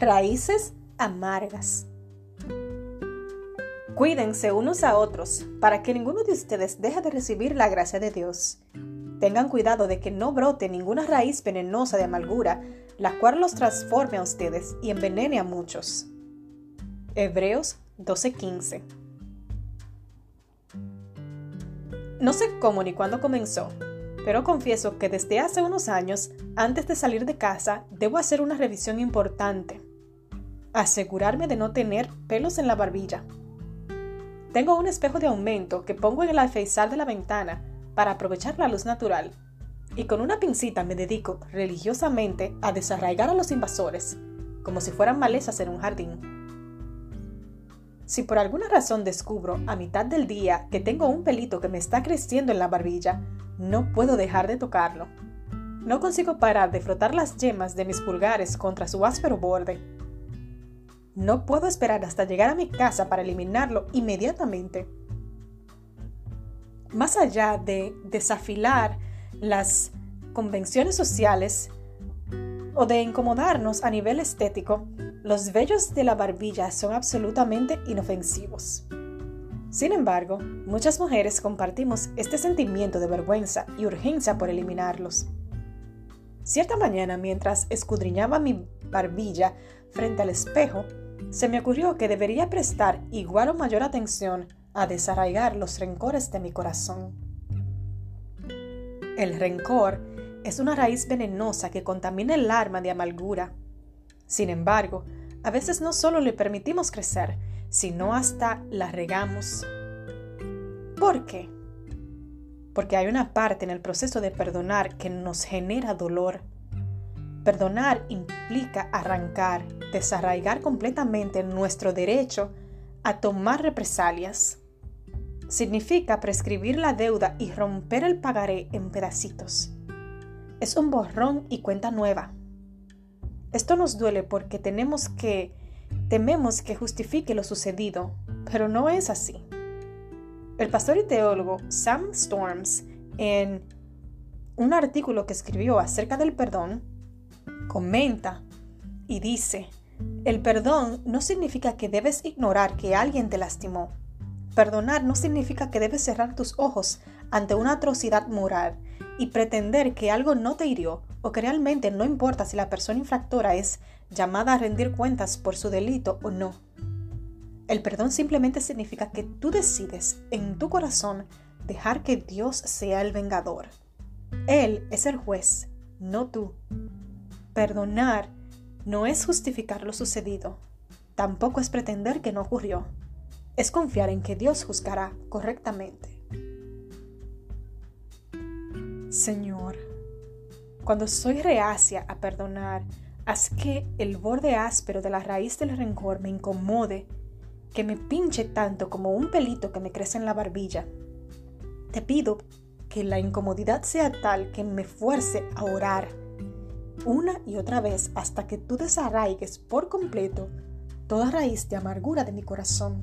Raíces amargas. Cuídense unos a otros para que ninguno de ustedes deje de recibir la gracia de Dios. Tengan cuidado de que no brote ninguna raíz venenosa de amargura, la cual los transforme a ustedes y envenene a muchos. Hebreos 12:15 No sé cómo ni cuándo comenzó, pero confieso que desde hace unos años, antes de salir de casa, debo hacer una revisión importante Asegurarme de no tener pelos en la barbilla. Tengo un espejo de aumento que pongo en el alféizar de la ventana para aprovechar la luz natural. Y con una pincita me dedico religiosamente a desarraigar a los invasores, como si fueran malezas en un jardín. Si por alguna razón descubro a mitad del día que tengo un pelito que me está creciendo en la barbilla, no puedo dejar de tocarlo. No consigo parar de frotar las yemas de mis pulgares contra su áspero borde no puedo esperar hasta llegar a mi casa para eliminarlo inmediatamente. Más allá de desafilar las convenciones sociales o de incomodarnos a nivel estético, los vellos de la barbilla son absolutamente inofensivos. Sin embargo, muchas mujeres compartimos este sentimiento de vergüenza y urgencia por eliminarlos. Cierta mañana, mientras escudriñaba mi barbilla frente al espejo, se me ocurrió que debería prestar igual o mayor atención a desarraigar los rencores de mi corazón. El rencor es una raíz venenosa que contamina el alma de amargura. Sin embargo, a veces no solo le permitimos crecer, sino hasta la regamos. ¿Por qué? Porque hay una parte en el proceso de perdonar que nos genera dolor Perdonar implica arrancar, desarraigar completamente nuestro derecho a tomar represalias. Significa prescribir la deuda y romper el pagaré en pedacitos. Es un borrón y cuenta nueva. Esto nos duele porque tenemos que tememos que justifique lo sucedido, pero no es así. El pastor y teólogo Sam Storms, en un artículo que escribió acerca del perdón, comenta y dice, el perdón no significa que debes ignorar que alguien te lastimó. Perdonar no significa que debes cerrar tus ojos ante una atrocidad moral y pretender que algo no te hirió o que realmente no importa si la persona infractora es llamada a rendir cuentas por su delito o no. El perdón simplemente significa que tú decides en tu corazón dejar que Dios sea el vengador. Él es el juez, no tú. Perdonar no es justificar lo sucedido, tampoco es pretender que no ocurrió, es confiar en que Dios juzgará correctamente. Señor, cuando soy reacia a perdonar, haz que el borde áspero de la raíz del rencor me incomode, que me pinche tanto como un pelito que me crece en la barbilla. Te pido que la incomodidad sea tal que me fuerce a orar una y otra vez hasta que tú desarraigues por completo toda raíz de amargura de mi corazón.